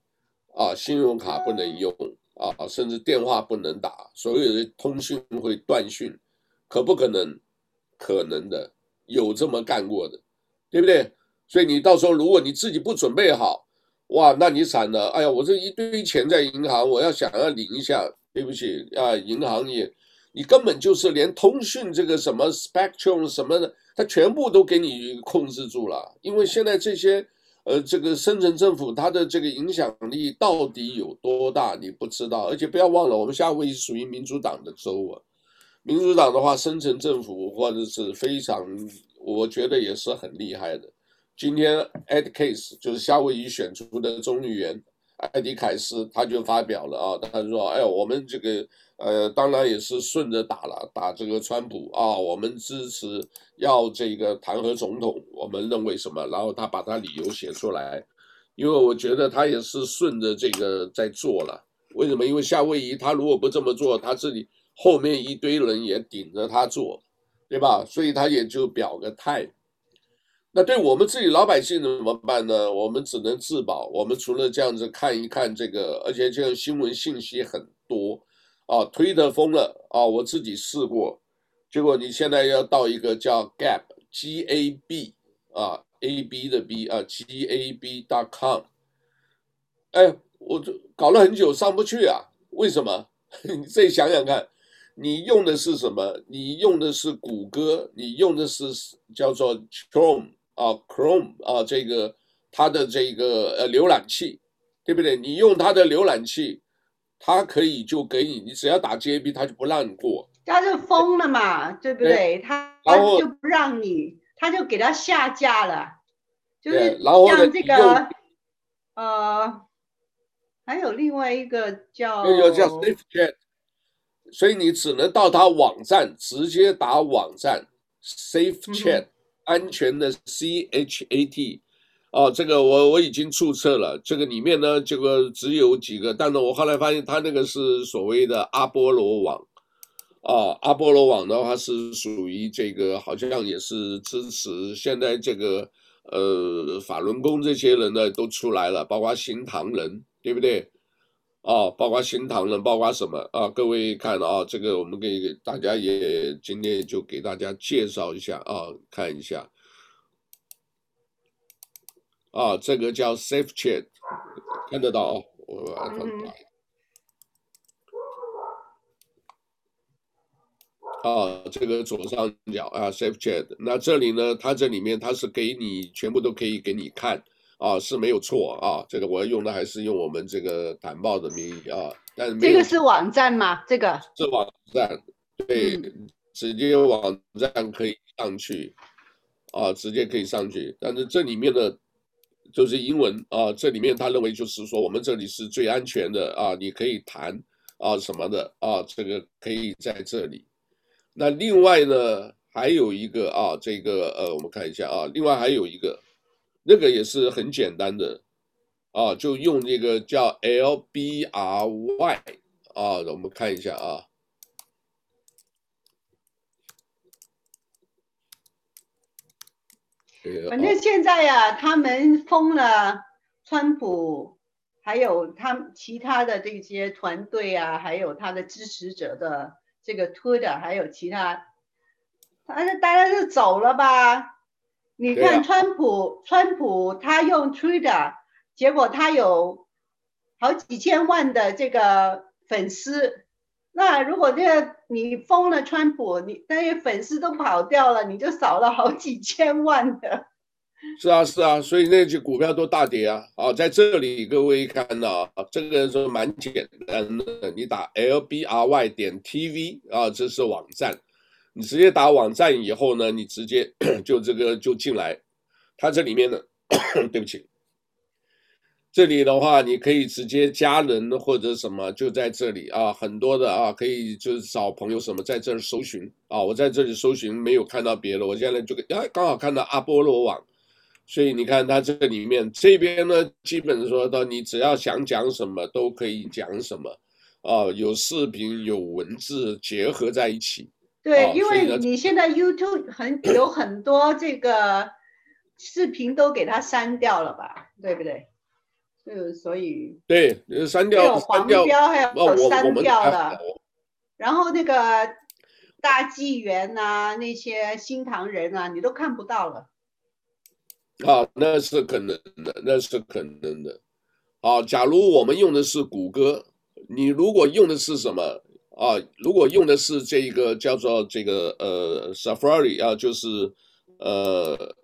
啊，信用卡不能用啊，甚至电话不能打，所有的通讯会断讯。可不可能？可能的，有这么干过的，对不对？所以你到时候如果你自己不准备好，哇，那你惨了。哎呀，我这一堆钱在银行，我要想要领一下，对不起啊，银行也，你根本就是连通讯这个什么 spectrum 什么的，它全部都给你控制住了。因为现在这些，呃，这个深圳政府它的这个影响力到底有多大，你不知道。而且不要忘了，我们夏威夷属于民主党的州啊。民主党的话，深层政府或者是非常，我觉得也是很厉害的。今天 Ed Case 就是夏威夷选出的众议员艾迪凯斯，他就发表了啊，他说：“哎，我们这个呃，当然也是顺着打了，打这个川普啊，我们支持要这个弹劾总统，我们认为什么？然后他把他理由写出来，因为我觉得他也是顺着这个在做了。为什么？因为夏威夷他如果不这么做，他这里。”后面一堆人也顶着他做，对吧？所以他也就表个态。那对我们自己老百姓怎么办呢？我们只能自保。我们除了这样子看一看这个，而且这样新闻信息很多啊，推特封了啊，我自己试过，结果你现在要到一个叫 Gab，G A B 啊，A B 的 B 啊，G A B dot com，哎，我这搞了很久上不去啊，为什么？你自己想想看。你用的是什么？你用的是谷歌，你用的是叫做 Chrome 啊，Chrome 啊，这个它的这个呃浏览器，对不对？你用它的浏览器，它可以就给你，你只要打 JB，它就不让你过。它就封了嘛，对不对？它它就不让你，它就给它下架了，就是像这个呃，还有另外一个叫有叫 SafeChat 所以你只能到它网站直接打网站，Safe Chat，、嗯、安全的 C H A T，哦，这个我我已经注册了。这个里面呢，这个只有几个，但是我后来发现他那个是所谓的阿波罗网，啊，阿波罗网的话是属于这个，好像也是支持现在这个呃法轮功这些人呢都出来了，包括新唐人，对不对？啊，包括新唐人，包括什么啊？各位看啊，这个我们给大家也今天就给大家介绍一下啊，看一下啊，这个叫 Safe Chat，看得到啊，我把它放大。啊，这个左上角啊，Safe Chat，那这里呢，它这里面它是给你全部都可以给你看。啊，是没有错啊，这个我用的还是用我们这个坦报的名义啊，但是这个是网站吗？这个是网站，对，嗯、直接网站可以上去，啊，直接可以上去，但是这里面的就是英文啊，这里面他认为就是说我们这里是最安全的啊，你可以谈啊什么的啊，这个可以在这里。那另外呢，还有一个啊，这个呃，我们看一下啊，另外还有一个。那个也是很简单的，啊，就用这个叫 LBRY 啊，我们看一下啊，反正现在呀、啊，他们封了川普，还有他其他的这些团队啊，还有他的支持者的这个 Twitter，还有其他，反正大家就走了吧。你看川普，川普他用 Twitter，结果他有好几千万的这个粉丝。那如果这个你封了川普，你那些粉丝都跑掉了，你就少了好几千万的。是啊，是啊，所以那些股票都大跌啊！啊，在这里各位看到，这个说蛮简单的，你打 LBRY 点 TV 啊，这是网站。你直接打网站以后呢，你直接 就这个就进来，它这里面呢，对不起，这里的话，你可以直接加人或者什么，就在这里啊，很多的啊，可以就是找朋友什么，在这儿搜寻啊。我在这里搜寻，没有看到别的，我现在就哎刚好看到阿波罗网，所以你看它这个里面这边呢，基本说到你只要想讲什么都可以讲什么啊，有视频有文字结合在一起。对，因为你现在 YouTube 很有很多这个视频都给它删掉了吧，对不对？就所以对，删掉，有黄标，还有删掉了。然后那个大纪元呐、啊，那些新唐人啊，你都看不到了。啊，那是可能的，那是可能的。啊，假如我们用的是谷歌，你如果用的是什么啊？如果用的是这一个叫做这个呃 Safari 啊，就是呃，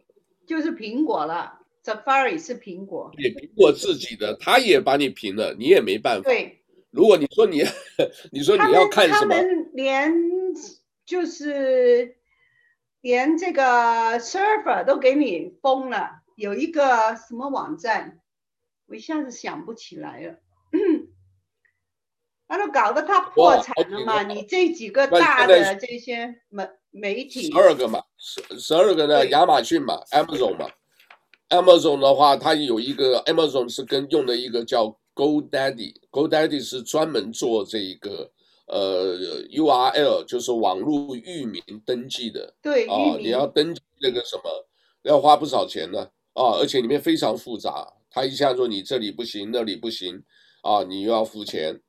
就是苹果了。Safari 是苹果，对，苹果自己的，他也把你评了，你也没办法。对，如果你说你，你说你要看什么，他们连就是连这个 server 都给你封了，有一个什么网站，我一下子想不起来了。那都搞得他破产了嘛？你这几个大的这些媒媒体，十二个嘛，十十二个的亚马逊嘛，Amazon 嘛。Amazon 的话，它有一个 Amazon 是跟用的一个叫 GoDaddy，GoDaddy 是专门做这一个呃 URL，就是网络域名登记的。对，啊，你要登记那个什么，要花不少钱呢啊，而且里面非常复杂，他一下说你这里不行，那里不行啊，你又要付钱。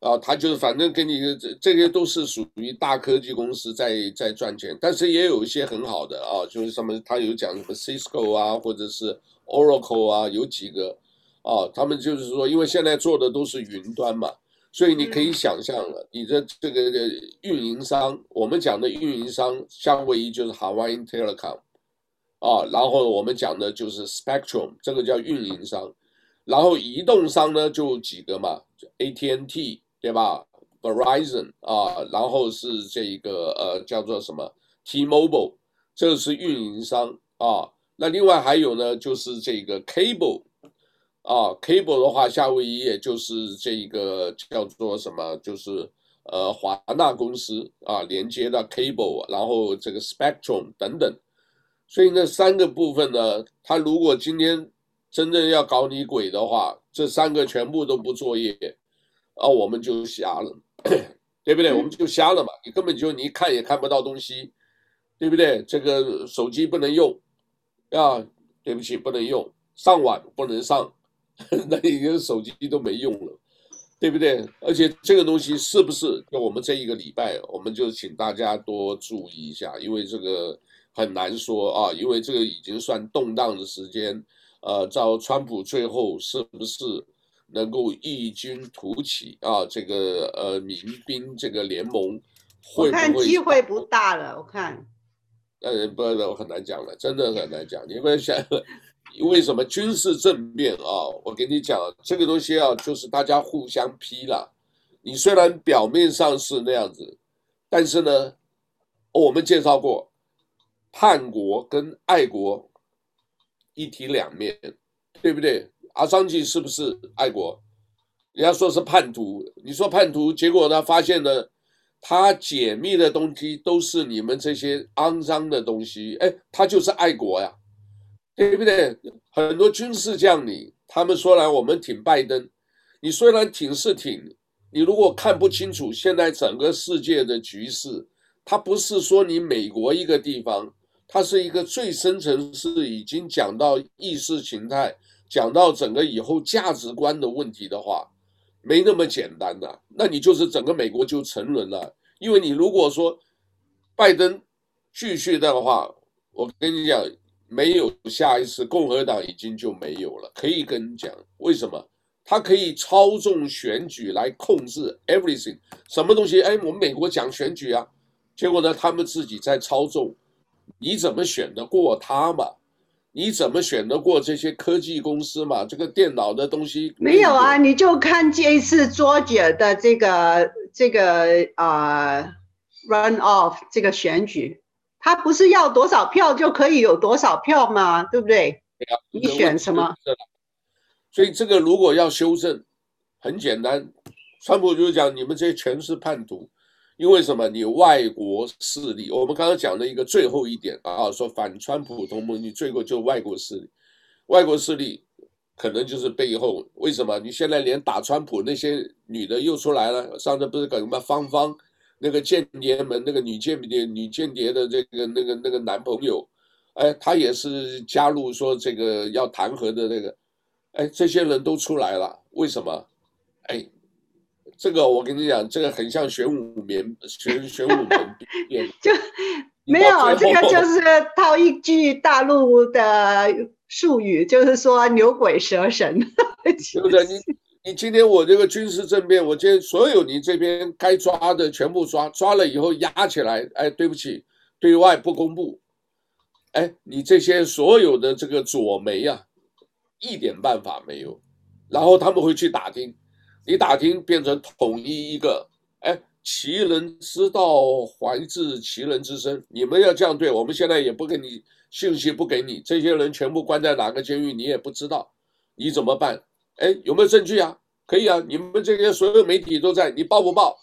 啊，他就是反正跟你这这些都是属于大科技公司在在赚钱，但是也有一些很好的啊，就是什么他有讲什么 Cisco 啊，或者是 Oracle 啊，有几个啊，他们就是说，因为现在做的都是云端嘛，所以你可以想象了，你的这个运营商，我们讲的运营商，夏威夷就是 Hawaiian Telecom 啊，然后我们讲的就是 Spectrum，这个叫运营商，然后移动商呢就几个嘛，AT&T。对吧？Verizon 啊，然后是这一个呃叫做什么 T-Mobile，这是运营商啊。那另外还有呢，就是这个 Cable 啊，Cable 的话，夏威夷也就是这一个叫做什么，就是呃华纳公司啊连接的 Cable，然后这个 Spectrum 等等。所以那三个部分呢，他如果今天真正要搞你鬼的话，这三个全部都不作业。啊，我们就瞎了，对不对？我们就瞎了嘛，你根本就你看也看不到东西，对不对？这个手机不能用，啊，对不起，不能用，上网不能上，那你的手机都没用了，对不对？而且这个东西是不是？就我们这一个礼拜，我们就请大家多注意一下，因为这个很难说啊，因为这个已经算动荡的时间，呃，照川普最后是不是？能够异军突起啊，这个呃民兵这个联盟会不会？我看机会不大了，我看。呃，不，我很难讲了，真的很难讲。你会想，为什么军事政变啊？我跟你讲，这个东西啊，就是大家互相批了。你虽然表面上是那样子，但是呢，我们介绍过，叛国跟爱国一体两面，对不对？阿桑奇是不是爱国？人家说是叛徒，你说叛徒，结果呢？发现呢，他解密的东西都是你们这些肮脏的东西，哎，他就是爱国呀，对不对？很多军事将领，他们说来我们挺拜登，你虽然挺是挺，你如果看不清楚现在整个世界的局势，他不是说你美国一个地方，它是一个最深层次已经讲到意识形态。讲到整个以后价值观的问题的话，没那么简单的，那你就是整个美国就沉沦了。因为你如果说拜登继续的话，我跟你讲，没有下一次共和党已经就没有了。可以跟你讲，为什么？他可以操纵选举来控制 everything，什么东西？哎，我们美国讲选举啊，结果呢，他们自己在操纵，你怎么选得过他嘛？你怎么选得过这些科技公司嘛？这个电脑的东西没有啊，你就看这一次 Georgia 的这个这个啊、uh, run off 这个选举，他不是要多少票就可以有多少票吗？对不对？对啊，你选什么？所以这个如果要修正，很简单，川普就讲你们这些全是叛徒，因为什么？你外国势力，我们刚刚讲的一个最后一点啊，说反川普同盟，你最后就外国势力，外国势力可能就是背后，为什么？你现在连打川普那些女的又出来了，上次不是搞什么芳芳那个间谍们，那个女间谍女间谍的这个那个那个男朋友，哎，他也是加入说这个要弹劾的那个，哎，这些人都出来了，为什么？哎，这个我跟你讲，这个很像玄武门，玄玄武门 就没有这个，就是套一句大陆的术语，就是说牛鬼蛇神。对不对？你你今天我这个军事政变，我今天所有你这边该抓的全部抓，抓了以后压起来，哎，对不起，对外不公布。哎，你这些所有的这个左媒啊，一点办法没有，然后他们会去打听。你打听变成统一一个，哎，其人之道还治其人之身。你们要这样对，我们现在也不给你信息，不给你这些人全部关在哪个监狱，你也不知道，你怎么办？哎，有没有证据啊？可以啊，你们这些所有媒体都在，你报不报？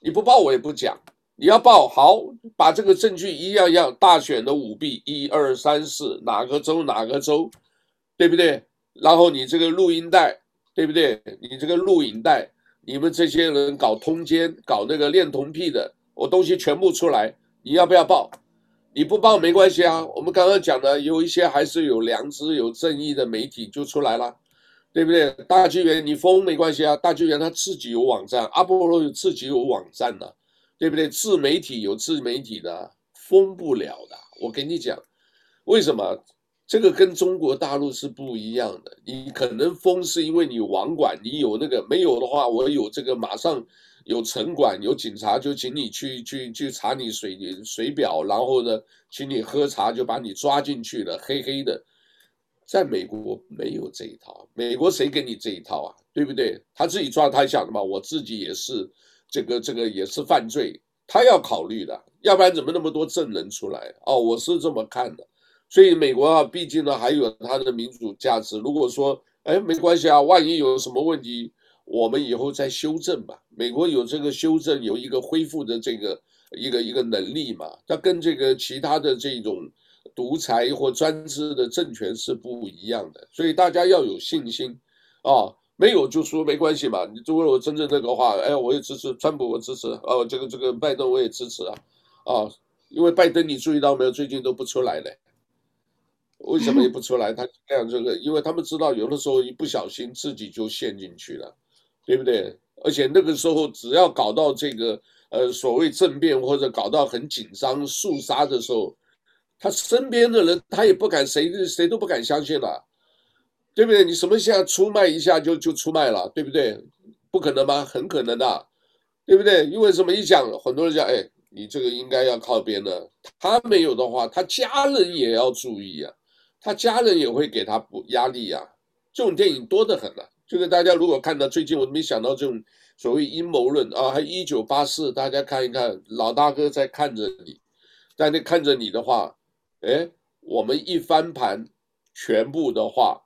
你不报我也不讲。你要报好，把这个证据一样一样，大选的舞弊，一二三四，哪个州哪个州，对不对？然后你这个录音带。对不对？你这个录影带，你们这些人搞通奸、搞那个恋童癖的，我东西全部出来，你要不要报？你不报没关系啊。我们刚刚讲的有一些还是有良知、有正义的媒体就出来了，对不对？大纪元你封没关系啊，大纪元他自己有网站，阿波罗有自己有网站的，对不对？自媒体有自媒体的，封不了的。我跟你讲，为什么？这个跟中国大陆是不一样的，你可能封是因为你网管，你有那个，没有的话，我有这个马上有城管有警察就请你去去去查你水水表，然后呢，请你喝茶就把你抓进去了，黑黑的。在美国没有这一套，美国谁给你这一套啊？对不对？他自己抓他想的嘛，我自己也是这个这个也是犯罪，他要考虑的，要不然怎么那么多证人出来？哦，我是这么看的。所以美国啊，毕竟呢还有它的民主价值。如果说，哎，没关系啊，万一有什么问题，我们以后再修正吧。美国有这个修正，有一个恢复的这个一个一个能力嘛。它跟这个其他的这种独裁或专制的政权是不一样的。所以大家要有信心啊，没有就说没关系嘛。你如果我真正这个话，哎，我也支持川普，我支持啊，这个这个拜登我也支持啊啊，因为拜登你注意到没有，最近都不出来了。为什么也不出来？他 这样这个，因为他们知道有的时候一不小心自己就陷进去了，对不对？而且那个时候只要搞到这个呃所谓政变或者搞到很紧张肃杀的时候，他身边的人他也不敢谁谁都不敢相信了，对不对？你什么现在出卖一下就就出卖了，对不对？不可能吗？很可能的，对不对？因为什么一讲，很多人讲，哎，你这个应该要靠边的，他没有的话，他家人也要注意啊。他家人也会给他补压力呀、啊，这种电影多得很了、啊。这个大家如果看到最近，我没想到这种所谓阴谋论啊，还一九八四，大家看一看，老大哥在看着你，在那看着你的话，哎，我们一翻盘，全部的话，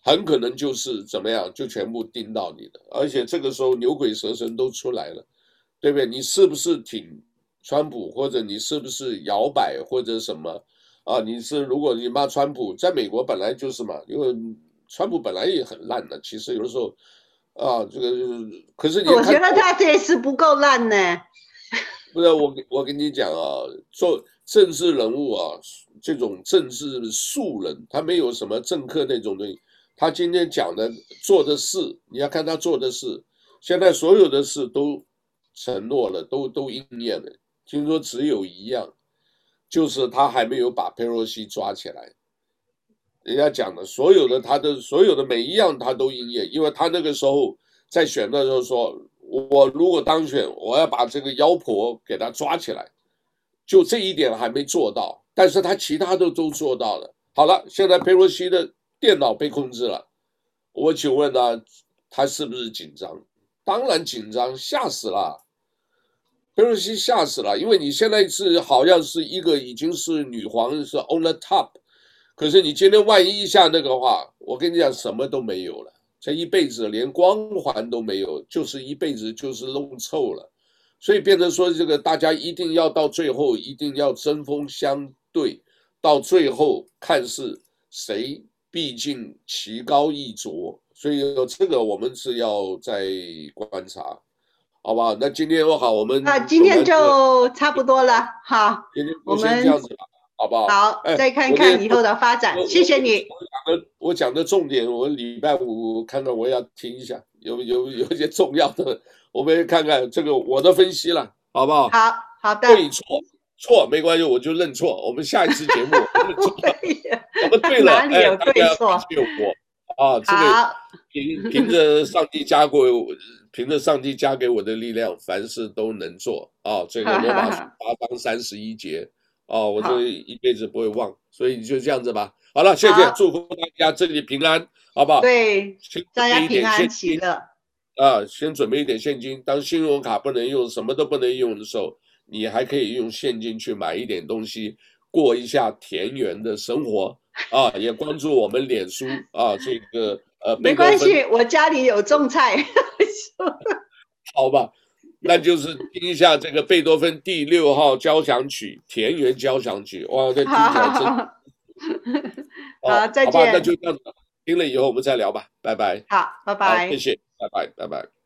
很可能就是怎么样，就全部盯到你的。而且这个时候牛鬼蛇神都出来了，对不对？你是不是挺川普，或者你是不是摇摆，或者什么？啊，你是如果你骂川普，在美国本来就是嘛，因为川普本来也很烂的。其实有的时候，啊，这个可是你我觉得他这次不够烂呢。不是我，我跟你讲啊，做政治人物啊，这种政治素人，他没有什么政客那种东西。他今天讲的、做的事，你要看他做的事，现在所有的事都承诺了，都都应验了。听说只有一样。就是他还没有把佩洛西抓起来，人家讲的所有的他的所有的每一样他都应验，因为他那个时候在选的时候说，我如果当选，我要把这个妖婆给他抓起来，就这一点还没做到，但是他其他的都做到了。好了，现在佩洛西的电脑被控制了，我请问呢，他是不是紧张？当然紧张，吓死了。佩洛西吓死了，因为你现在是好像是一个已经是女皇是 on the top，可是你今天万一一下那个话，我跟你讲，什么都没有了，这一辈子连光环都没有，就是一辈子就是弄臭了。所以变成说，这个大家一定要到最后，一定要针锋相对，到最后看是谁，毕竟棋高一着。所以这个我们是要再观察，好不好？那今天我好，我们那，今天就差不多了，好，今天我们这样子吧。好不好？好，再看看以后的发展。谢谢你。我讲的，我讲的重点，我礼拜五看到，我要听一下，有有有一些重要的，我们看看这个我的分析了，好不好？好好的。对错错没关系，我就认错。我们下一次节目，我们对了，哪里有对错？有我啊，这个凭凭着上帝加给我，凭着上帝加给我的力量，凡事都能做啊。这个罗马书八章三十一节。啊，我这一辈子不会忘，所以你就这样子吧。好了，谢谢，祝福大家这里平安，好不好？对，大家平安喜乐。啊，先准备一点现金，当信用卡不能用，什么都不能用的时候，你还可以用现金去买一点东西，过一下田园的生活啊！也关注我们脸书啊，这个呃，没关系，我家里有种菜。好吧。那就是听一下这个贝多芬第六号交响曲《田园交响曲》，哇，这听起来真好，好，再见。好吧，那就这样子，听了以后我们再聊吧，拜拜。好，拜拜。谢谢，拜拜，拜拜。